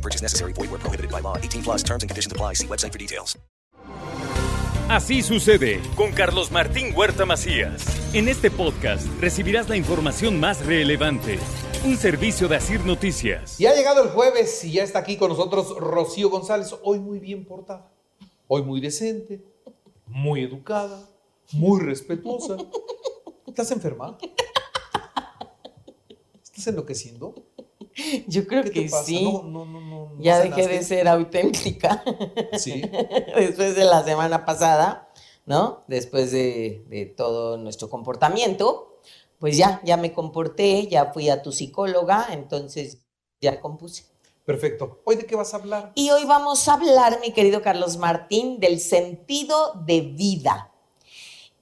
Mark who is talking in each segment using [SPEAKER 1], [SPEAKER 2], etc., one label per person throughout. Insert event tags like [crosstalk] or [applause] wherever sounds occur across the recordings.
[SPEAKER 1] No purchase necessary. Void where prohibited by law. 18 plus terms and conditions apply. See website for details.
[SPEAKER 2] Así sucede con Carlos Martín Huerta Macías. En este podcast recibirás la información más relevante. Un servicio de Asir Noticias.
[SPEAKER 3] Y ha llegado el jueves y ya está aquí con nosotros Rocío González, hoy muy bien portada, hoy muy decente, muy educada, muy respetuosa. ¿Estás enferma? ¿Estás enloqueciendo?
[SPEAKER 4] Yo creo
[SPEAKER 3] ¿Qué te
[SPEAKER 4] que
[SPEAKER 3] pasa?
[SPEAKER 4] sí.
[SPEAKER 3] No, no, no, no,
[SPEAKER 4] ya dejé de ser auténtica.
[SPEAKER 3] Sí. [laughs]
[SPEAKER 4] Después de la semana pasada, ¿no? Después de, de todo nuestro comportamiento, pues ya, ya me comporté, ya fui a tu psicóloga, entonces ya compuse.
[SPEAKER 3] Perfecto. ¿Hoy de qué vas a hablar?
[SPEAKER 4] Y hoy vamos a hablar, mi querido Carlos Martín, del sentido de vida.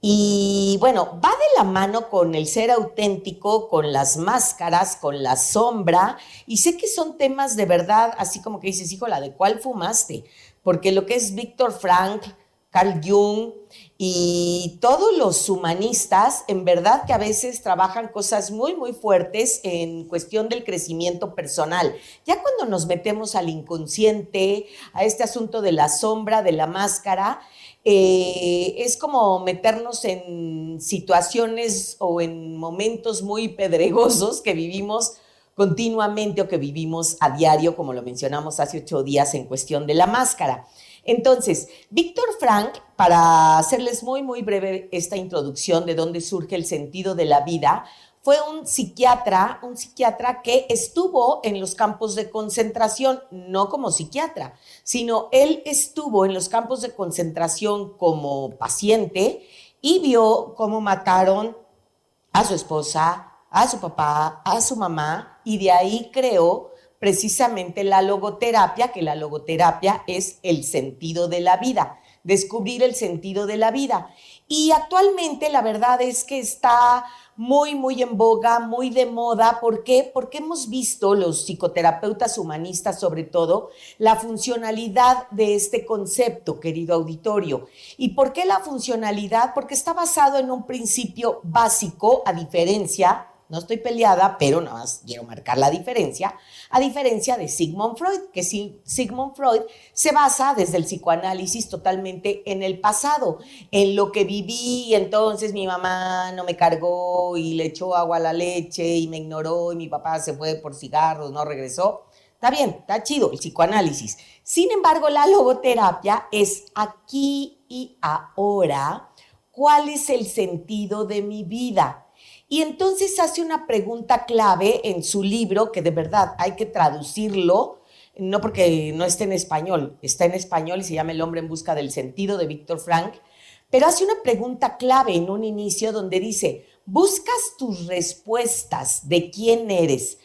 [SPEAKER 4] Y bueno, va de la mano con el ser auténtico, con las máscaras, con la sombra. Y sé que son temas de verdad, así como que dices, hijo, la de cuál fumaste. Porque lo que es Víctor Frank, Carl Jung y todos los humanistas, en verdad que a veces trabajan cosas muy, muy fuertes en cuestión del crecimiento personal. Ya cuando nos metemos al inconsciente, a este asunto de la sombra, de la máscara, eh, es como meternos en situaciones o en momentos muy pedregosos que vivimos continuamente o que vivimos a diario, como lo mencionamos hace ocho días en cuestión de la máscara. Entonces, Víctor Frank, para hacerles muy, muy breve esta introducción de dónde surge el sentido de la vida, fue un psiquiatra, un psiquiatra que estuvo en los campos de concentración, no como psiquiatra, sino él estuvo en los campos de concentración como paciente y vio cómo mataron a su esposa, a su papá, a su mamá, y de ahí creó precisamente la logoterapia, que la logoterapia es el sentido de la vida, descubrir el sentido de la vida. Y actualmente la verdad es que está muy, muy en boga, muy de moda. ¿Por qué? Porque hemos visto los psicoterapeutas humanistas, sobre todo, la funcionalidad de este concepto, querido auditorio. ¿Y por qué la funcionalidad? Porque está basado en un principio básico, a diferencia no estoy peleada, pero nada más quiero marcar la diferencia, a diferencia de Sigmund Freud, que Sigmund Freud se basa desde el psicoanálisis totalmente en el pasado, en lo que viví, entonces mi mamá no me cargó y le echó agua a la leche y me ignoró y mi papá se fue por cigarros, no regresó. Está bien, está chido el psicoanálisis. Sin embargo, la logoterapia es aquí y ahora, ¿cuál es el sentido de mi vida? Y entonces hace una pregunta clave en su libro, que de verdad hay que traducirlo, no porque no esté en español, está en español y se llama El hombre en busca del sentido de Víctor Frank, pero hace una pregunta clave en un inicio donde dice, ¿buscas tus respuestas de quién eres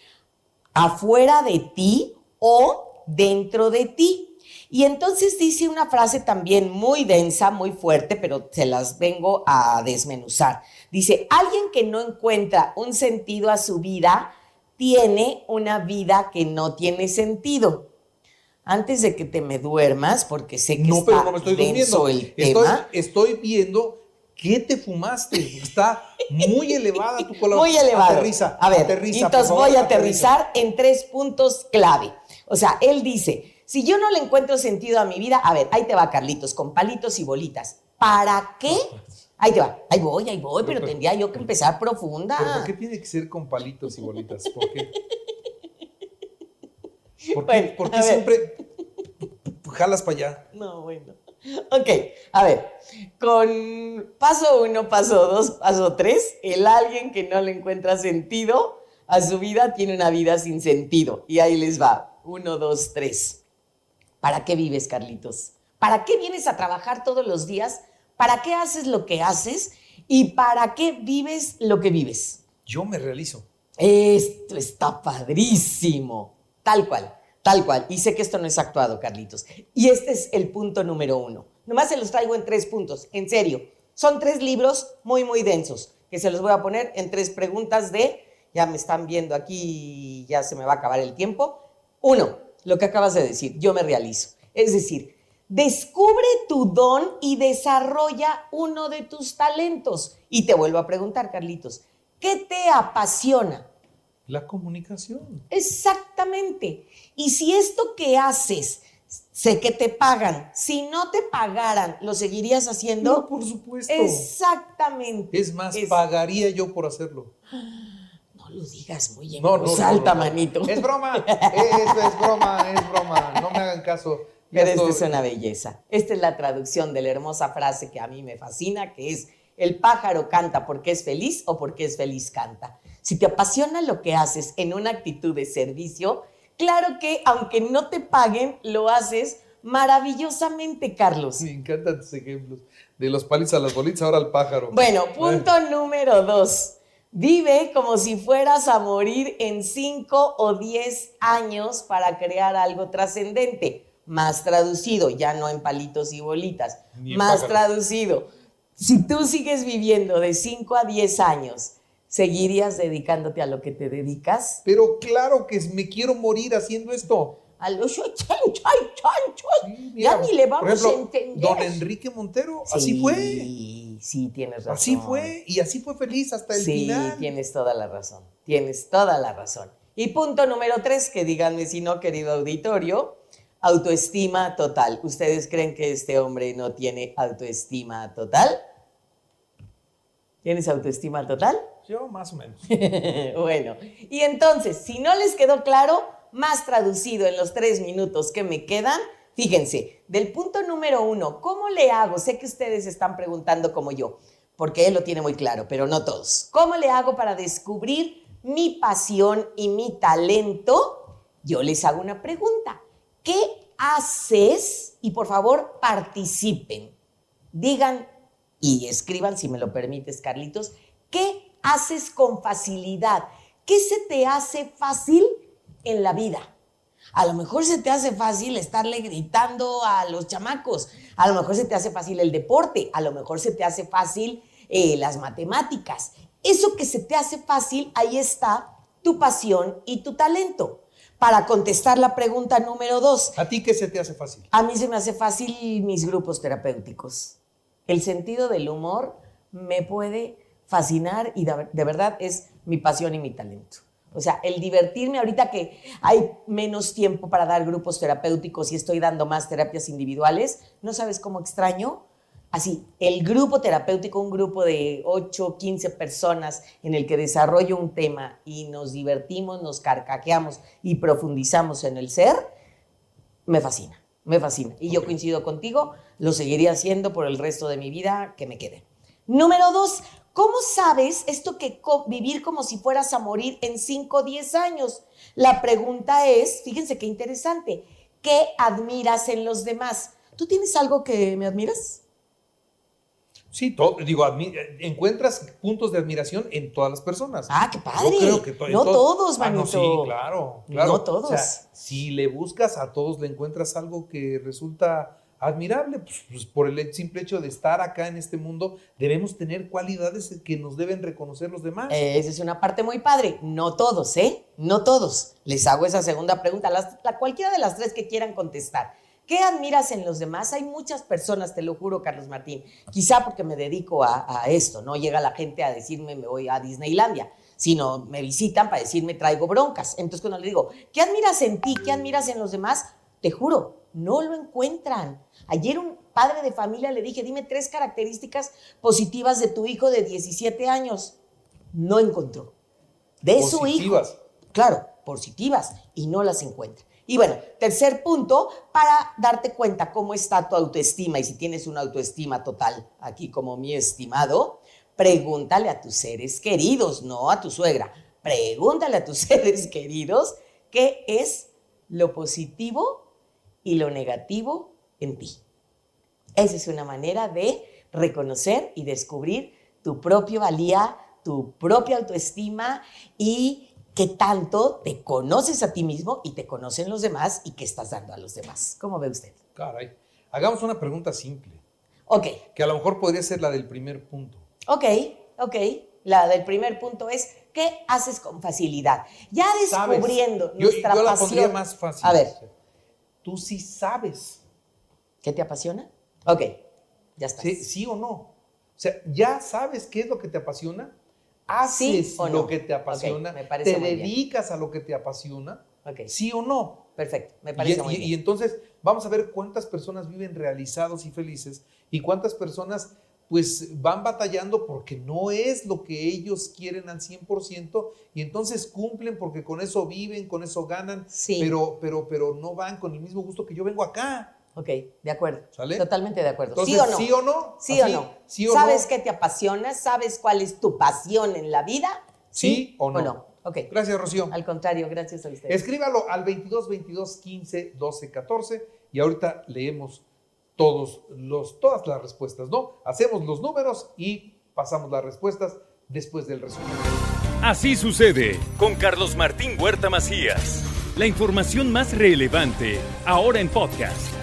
[SPEAKER 4] afuera de ti o dentro de ti? Y entonces dice una frase también muy densa, muy fuerte, pero se las vengo a desmenuzar. Dice, alguien que no encuentra un sentido a su vida, tiene una vida que no tiene sentido. Antes de que te me duermas, porque sé que
[SPEAKER 3] No,
[SPEAKER 4] está
[SPEAKER 3] pero no me estoy durmiendo.
[SPEAKER 4] el
[SPEAKER 3] Estoy,
[SPEAKER 4] tema.
[SPEAKER 3] estoy viendo qué te fumaste. Está muy elevada tu color. [laughs]
[SPEAKER 4] Muy.
[SPEAKER 3] Aterriza.
[SPEAKER 4] a ver,
[SPEAKER 3] aterriza,
[SPEAKER 4] entonces
[SPEAKER 3] favor,
[SPEAKER 4] voy a
[SPEAKER 3] aterriza.
[SPEAKER 4] aterrizar en tres puntos clave. O sea, él dice, si yo no le encuentro sentido a mi vida, a ver, ahí te va Carlitos, con palitos y bolitas. ¿Para qué? Ahí te va, ahí voy, ahí voy, pero
[SPEAKER 3] Pero-
[SPEAKER 4] tendría yo que empezar profunda.
[SPEAKER 3] ¿Pero por qué tiene que ser con palitos y bolitas? ¿Por qué? ¿Por qué, por qué siempre jalas para allá?
[SPEAKER 4] No, bueno. Ok, a ver, con paso uno, paso dos, paso tres, el alguien que no le encuentra sentido a su vida tiene una vida sin sentido. Y ahí les va, uno, dos, tres. ¿Para qué vives, Carlitos? ¿Para qué vienes a trabajar todos los días? ¿Para qué haces lo que haces? ¿Y para qué vives lo que vives?
[SPEAKER 3] Yo me realizo.
[SPEAKER 4] Esto está padrísimo. Tal cual. Tal cual. Y sé que esto no es actuado, Carlitos. Y este es el punto número uno. Nomás se los traigo en tres puntos. En serio. Son tres libros muy, muy densos que se los voy a poner en tres preguntas de, ya me están viendo aquí, ya se me va a acabar el tiempo. Uno, lo que acabas de decir, yo me realizo. Es decir, descubre tu don y desarrolla uno de tus talentos. Y te vuelvo a preguntar, Carlitos, ¿qué te apasiona?
[SPEAKER 3] La comunicación.
[SPEAKER 4] Exactamente. Y si esto que haces, sé que te pagan, si no te pagaran, ¿lo seguirías haciendo?
[SPEAKER 3] No, por supuesto.
[SPEAKER 4] Exactamente.
[SPEAKER 3] Es más, pagaría yo por hacerlo. [gasps]
[SPEAKER 4] No lo digas muy en
[SPEAKER 3] No, no,
[SPEAKER 4] voz
[SPEAKER 3] no,
[SPEAKER 4] alta,
[SPEAKER 3] no, no.
[SPEAKER 4] manito.
[SPEAKER 3] Es broma, eso es broma, es broma. No me hagan caso. Ya
[SPEAKER 4] Pero esta
[SPEAKER 3] estoy-
[SPEAKER 4] es una belleza. Esta es la traducción de la hermosa frase que a mí me fascina, que es, el pájaro canta porque es feliz o porque es feliz canta. Si te apasiona lo que haces en una actitud de servicio, claro que aunque no te paguen, lo haces maravillosamente, Carlos.
[SPEAKER 3] Me encantan tus ejemplos. De los palis a las bolitas, ahora al pájaro.
[SPEAKER 4] Bueno, punto número dos. Vive como si fueras a morir en 5 o 10 años para crear algo trascendente. Más traducido, ya no en palitos y bolitas.
[SPEAKER 3] Ni
[SPEAKER 4] Más traducido. Si tú sigues viviendo de 5 a 10 años, ¿seguirías dedicándote a lo que te dedicas?
[SPEAKER 3] Pero claro que me quiero morir haciendo esto.
[SPEAKER 4] A los chan, chan, chan, chan.
[SPEAKER 3] Sí,
[SPEAKER 4] ya ni le vamos
[SPEAKER 3] ejemplo,
[SPEAKER 4] a entender.
[SPEAKER 3] Don Enrique Montero, así
[SPEAKER 4] Sí,
[SPEAKER 3] fue.
[SPEAKER 4] Sí, tienes razón.
[SPEAKER 3] Así fue. Y así fue feliz hasta el
[SPEAKER 4] sí,
[SPEAKER 3] final.
[SPEAKER 4] tienes toda la razón. Tienes toda la razón. Y punto número tres, que díganme si no, querido auditorio, autoestima total. ¿Ustedes creen que este hombre no tiene autoestima total? ¿Tienes autoestima total?
[SPEAKER 3] Yo más o menos. [laughs]
[SPEAKER 4] bueno, y entonces, si no les quedó claro, más traducido en los tres minutos que me quedan, fíjense, del punto número uno, ¿cómo le hago? Sé que ustedes están preguntando como yo, porque él lo tiene muy claro, pero no todos. ¿Cómo le hago para descubrir mi pasión y mi talento? Yo les hago una pregunta. ¿Qué haces? Y por favor, participen. Digan y escriban, si me lo permites, Carlitos, ¿qué haces con facilidad? ¿Qué se te hace fácil en la vida? A lo mejor se te hace fácil estarle gritando a los chamacos, a lo mejor se te hace fácil el deporte, a lo mejor se te hace fácil eh, las matemáticas. Eso que se te hace fácil, ahí está tu pasión y tu talento. Para contestar la pregunta número dos,
[SPEAKER 3] ¿A ti qué se te hace fácil?
[SPEAKER 4] a mí se me hace fácil mis grupos terapéuticos. El sentido del humor me puede fascinar y de, de verdad es mi pasión y mi talento. O sea, el divertirme ahorita que hay menos tiempo para dar grupos terapéuticos y estoy dando más terapias individuales, ¿no sabes cómo extraño? Así, el grupo terapéutico, un grupo de 8, 15 personas en el que desarrollo un tema y nos divertimos, nos carcajeamos y profundizamos en el ser, me fascina, me fascina. Y yo coincido contigo, lo seguiría haciendo por el resto de mi vida que me quede. Número dos, ¿cómo sabes esto que co- vivir como si fueras a morir en 5 o 10 años? La pregunta es, fíjense qué interesante, ¿qué admiras en los demás? ¿Tú tienes algo que me admiras?
[SPEAKER 3] Sí, todo, digo, admi- encuentras puntos de admiración en todas las personas.
[SPEAKER 4] Ah, qué padre.
[SPEAKER 3] Yo creo que to-
[SPEAKER 4] No
[SPEAKER 3] todo-
[SPEAKER 4] todos,
[SPEAKER 3] Ah, no,
[SPEAKER 4] manito.
[SPEAKER 3] sí, claro, claro.
[SPEAKER 4] No todos.
[SPEAKER 3] O sea, si le buscas a todos, le encuentras algo que resulta admirable, pues, pues, por el simple hecho de estar acá en este mundo, debemos tener cualidades que nos deben reconocer los demás.
[SPEAKER 4] Eh, Esa es una parte muy padre. No todos, ¿eh? No todos. Les hago esa segunda pregunta, las- la, cualquiera de las tres que quieran contestar. ¿Qué admiras en los demás? Hay muchas personas, te lo juro, Carlos Martín. Quizá porque me dedico a, a esto, no llega la gente a decirme me voy a Disneylandia, sino me visitan para decirme traigo broncas. Entonces cuando le digo, ¿qué admiras en ti? ¿Qué admiras en los demás? Te juro, no lo encuentran. Ayer un padre de familia le dije, dime tres características positivas de tu hijo de 17 años. No encontró. De su hijo. Claro, positivas y no las encuentra. Y bueno, tercer punto, para darte cuenta cómo está tu autoestima y si tienes una autoestima total, aquí como mi estimado, pregúntale a tus seres queridos, no a tu suegra, pregúntale a tus [laughs] seres queridos qué es lo positivo y lo negativo en ti. Esa es una manera de reconocer y descubrir tu propia valía, tu propia autoestima y qué tanto te conoces a ti mismo y te conocen los demás y qué estás dando a los demás. ¿Cómo ve usted?
[SPEAKER 3] Caray. Hagamos una pregunta simple,
[SPEAKER 4] Ok,
[SPEAKER 3] que a lo mejor podría ser la del primer punto.
[SPEAKER 4] ok, ok. La del primer punto es, ¿qué haces con facilidad? Ya
[SPEAKER 3] ¿Sabes?
[SPEAKER 4] descubriendo
[SPEAKER 3] Yo,
[SPEAKER 4] nuestra
[SPEAKER 3] yo la
[SPEAKER 4] pasión.
[SPEAKER 3] pondría más fácil.
[SPEAKER 4] A ver,
[SPEAKER 3] Tú sí sabes,
[SPEAKER 4] ¿qué te apasiona? Ok, ya está.
[SPEAKER 3] ¿sí, sí o no? O sea, ¿ya sabes qué es lo que te apasiona?
[SPEAKER 4] ¿Sí
[SPEAKER 3] ¿Haces
[SPEAKER 4] o no?
[SPEAKER 3] lo que te apasiona?
[SPEAKER 4] Me parece
[SPEAKER 3] ¿Te
[SPEAKER 4] muy bien.
[SPEAKER 3] dedicas a lo que te apasiona?
[SPEAKER 4] Ok,
[SPEAKER 3] ¿Sí o no?
[SPEAKER 4] perfecto, me
[SPEAKER 3] Y,
[SPEAKER 4] parece muy
[SPEAKER 3] y-
[SPEAKER 4] bien.
[SPEAKER 3] y entonces vamos a ver cuántas personas viven realizados y felices y cuántas personas pues van batallando porque no es lo que ellos quieren al 100% y entonces cumplen porque con eso viven, con eso ganan,
[SPEAKER 4] Sí.
[SPEAKER 3] pero, pero, pero no van con el mismo gusto que yo vengo acá.
[SPEAKER 4] Ok, de acuerdo.
[SPEAKER 3] ¿Sale?
[SPEAKER 4] Totalmente de acuerdo.
[SPEAKER 3] Entonces,
[SPEAKER 4] ¿Sí o no?
[SPEAKER 3] ¿sí o no?
[SPEAKER 4] ¿Sí o no?
[SPEAKER 3] ¿sí o
[SPEAKER 4] ¿Sabes
[SPEAKER 3] no?
[SPEAKER 4] qué te apasiona? ¿Sabes cuál es tu pasión en la vida?
[SPEAKER 3] ¿Sí o no?
[SPEAKER 4] Ok.
[SPEAKER 3] Gracias, Rocío.
[SPEAKER 4] Al contrario, gracias a usted.
[SPEAKER 3] Escríbalo al 22 22 15 12 14 y ahorita leemos todos los, todas las respuestas, ¿no? Hacemos los números y pasamos las respuestas después del resumen.
[SPEAKER 2] Así sucede con Carlos Martín Huerta Macías. La información más relevante ahora en podcast.